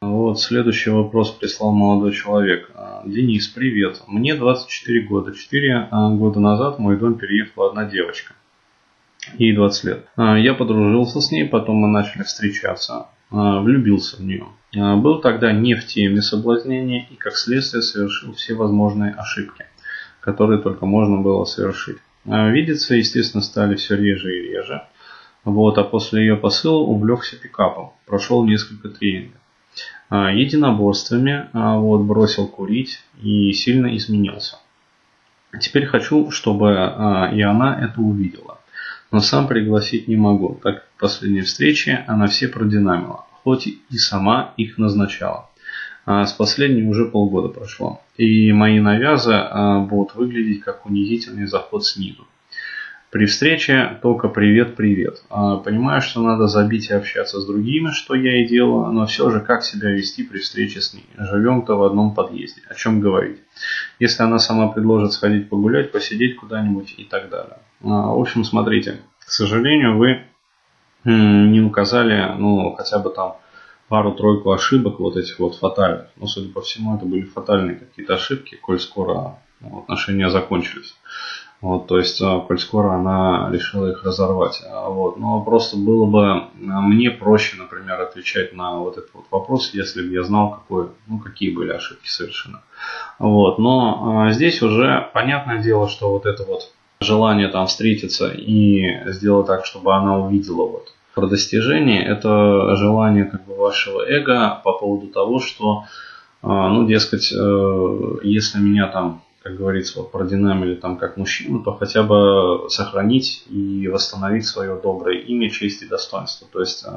Вот следующий вопрос прислал молодой человек. Денис, привет. Мне 24 года. 4 года назад в мой дом переехала одна девочка. Ей 20 лет. Я подружился с ней, потом мы начали встречаться. Влюбился в нее. Был тогда не в теме соблазнения и как следствие совершил все возможные ошибки, которые только можно было совершить. Видеться, естественно, стали все реже и реже. Вот, а после ее посыла увлекся пикапом. Прошел несколько тренингов. А, единоборствами а, вот, бросил курить и сильно изменился. Теперь хочу, чтобы а, и она это увидела. Но сам пригласить не могу, так как в последней встрече она все продинамила, хоть и сама их назначала. С последней уже полгода прошло. И мои навязы будут выглядеть как унизительный заход снизу. При встрече только привет-привет. А, понимаю, что надо забить и общаться с другими, что я и делаю, но все же как себя вести при встрече с ней. Живем-то в одном подъезде. О чем говорить? Если она сама предложит сходить погулять, посидеть куда-нибудь и так далее. А, в общем, смотрите. К сожалению, вы не указали, ну, хотя бы там пару-тройку ошибок вот этих вот фатальных. Но, судя по всему, это были фатальные какие-то ошибки, коль скоро ну, отношения закончились. Вот, то есть, а, коль скоро она решила их разорвать. А, вот, но просто было бы а, мне проще, например, отвечать на вот этот вот вопрос, если бы я знал, какой, ну, какие были ошибки совершенно. Вот, но здесь уже понятное дело, что вот это вот желание там встретиться и сделать так, чтобы она увидела вот про достижение, это желание как бы вашего эго по поводу того, что, ну, дескать, э, если меня там как говорится, вот продинамили там как мужчину, то хотя бы сохранить и восстановить свое доброе имя, честь и достоинство. То есть э,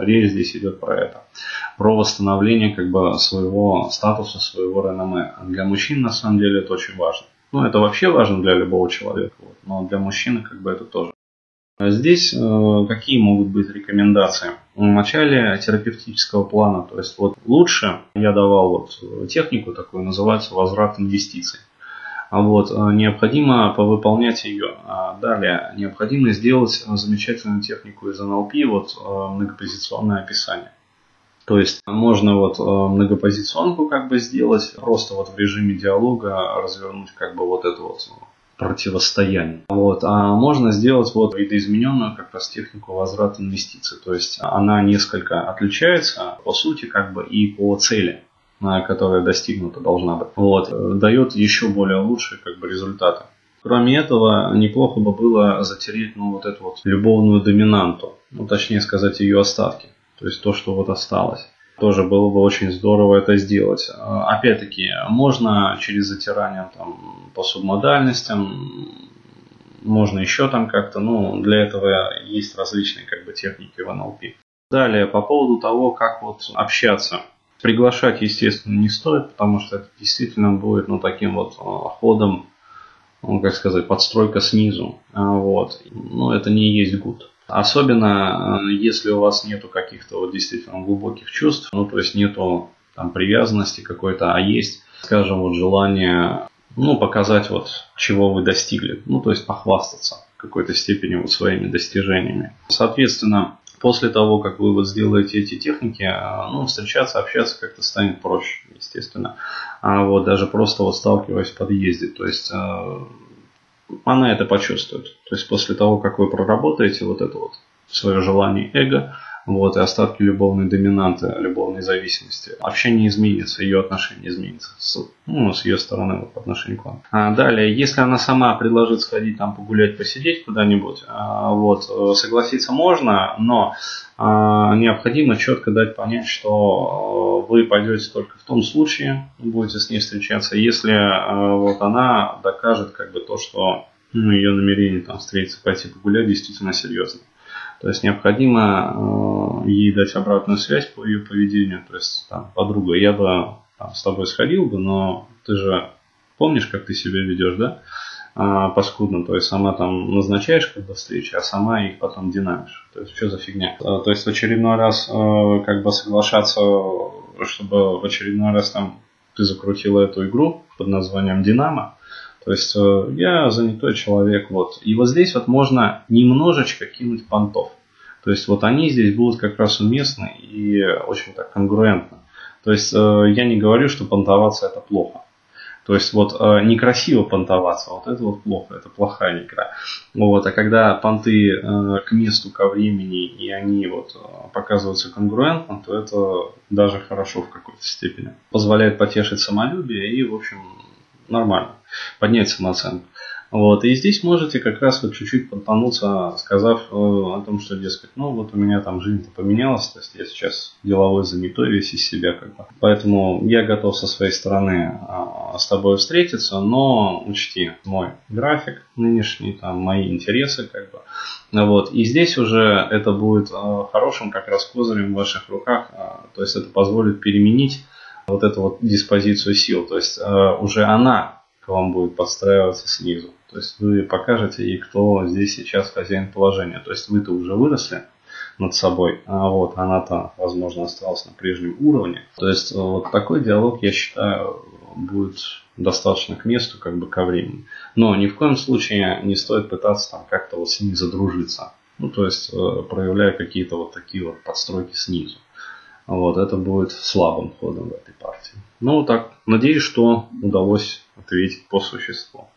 речь здесь идет про это. Про восстановление как бы своего статуса, своего реноме. Для мужчин на самом деле это очень важно. Ну, это вообще важно для любого человека, вот, но для мужчины как бы это тоже. Здесь э, какие могут быть рекомендации? В начале терапевтического плана, то есть вот лучше я давал вот технику такую, называется возврат инвестиций. А вот, э, необходимо повыполнять ее. А далее, необходимо сделать замечательную технику из NLP, вот э, многопозиционное описание. То есть можно вот э, многопозиционку как бы сделать, просто вот в режиме диалога развернуть как бы вот это вот противостояние. Вот. А можно сделать вот видоизмененную как раз технику возврата инвестиций. То есть она несколько отличается по сути как бы и по цели которая достигнута должна быть, вот, дает еще более лучшие как бы, результаты. Кроме этого, неплохо бы было затереть ну, вот эту вот любовную доминанту, ну, точнее сказать, ее остатки, то есть то, что вот осталось. Тоже было бы очень здорово это сделать. Опять-таки, можно через затирание там, по субмодальностям, можно еще там как-то, ну, для этого есть различные как бы техники в НЛП. Далее, по поводу того, как вот общаться. Приглашать, естественно, не стоит, потому что это действительно будет ну, таким вот а, ходом, ну, как сказать, подстройка снизу. А, вот. Но это не есть гуд. Особенно, а, если у вас нету каких-то вот действительно глубоких чувств, ну, то есть нету там привязанности какой-то, а есть, скажем, вот желание, ну, показать вот, чего вы достигли. Ну, то есть похвастаться какой-то степени вот своими достижениями. Соответственно, после того, как вы вот сделаете эти техники, а, ну, встречаться, общаться как-то станет проще, естественно. А вот даже просто вот сталкиваясь в подъезде, то есть а, она это почувствует. То есть после того, как вы проработаете вот это вот свое желание эго, вот, и остатки любовной доминанты, любовной зависимости. Общение изменится, ее отношение изменится с, ну, с ее стороны вот, по отношению к вам. А далее, если она сама предложит сходить там погулять, посидеть куда-нибудь, а, вот, согласиться можно, но а, необходимо четко дать понять, что вы пойдете только в том случае, будете с ней встречаться, если а, вот она докажет как бы то, что ну, ее намерение там встретиться, пойти погулять действительно серьезно. То есть необходимо э, ей дать обратную связь по ее поведению. То есть, там, подруга, я бы там, с тобой сходил бы, но ты же помнишь, как ты себя ведешь, да? А, паскудно, то есть сама там назначаешь когда встречи, а сама их потом динамишь. То есть что за фигня? А, то есть в очередной раз э, как бы соглашаться, чтобы в очередной раз там ты закрутила эту игру под названием Динамо, то есть э, я занятой человек, вот. И вот здесь вот можно немножечко кинуть понтов. То есть вот они здесь будут как раз уместны и очень так конгруентно. То есть я не говорю, что понтоваться это плохо. То есть вот э, некрасиво понтоваться, вот это вот плохо, это плохая игра. Вот, а когда понты э, к месту, ко времени, и они вот э, показываются конгруентно, то это даже хорошо в какой-то степени. Позволяет потешить самолюбие и, в общем, нормально, поднять самооценку. Вот, и здесь можете как раз вот чуть-чуть подтонуться, сказав э, о том, что, дескать, ну вот у меня там жизнь-то поменялась, то есть я сейчас деловой занятой весь из себя как бы. Поэтому я готов со своей стороны э, с тобой встретиться, но учти мой график нынешний, там мои интересы как бы. Вот, и здесь уже это будет э, хорошим как раз козырем в ваших руках, э, то есть это позволит переменить вот эту вот диспозицию сил, то есть э, уже она к вам будет подстраиваться снизу. То есть вы покажете и кто здесь сейчас хозяин положения. То есть вы-то уже выросли над собой, а вот она-то, возможно, осталась на прежнем уровне. То есть вот такой диалог, я считаю, будет достаточно к месту, как бы ко времени. Но ни в коем случае не стоит пытаться там как-то вот с ними задружиться. Ну, то есть э, проявляя какие-то вот такие вот подстройки снизу. Вот, это будет слабым ходом в этой партии. Ну, так, надеюсь, что удалось ответить по существу.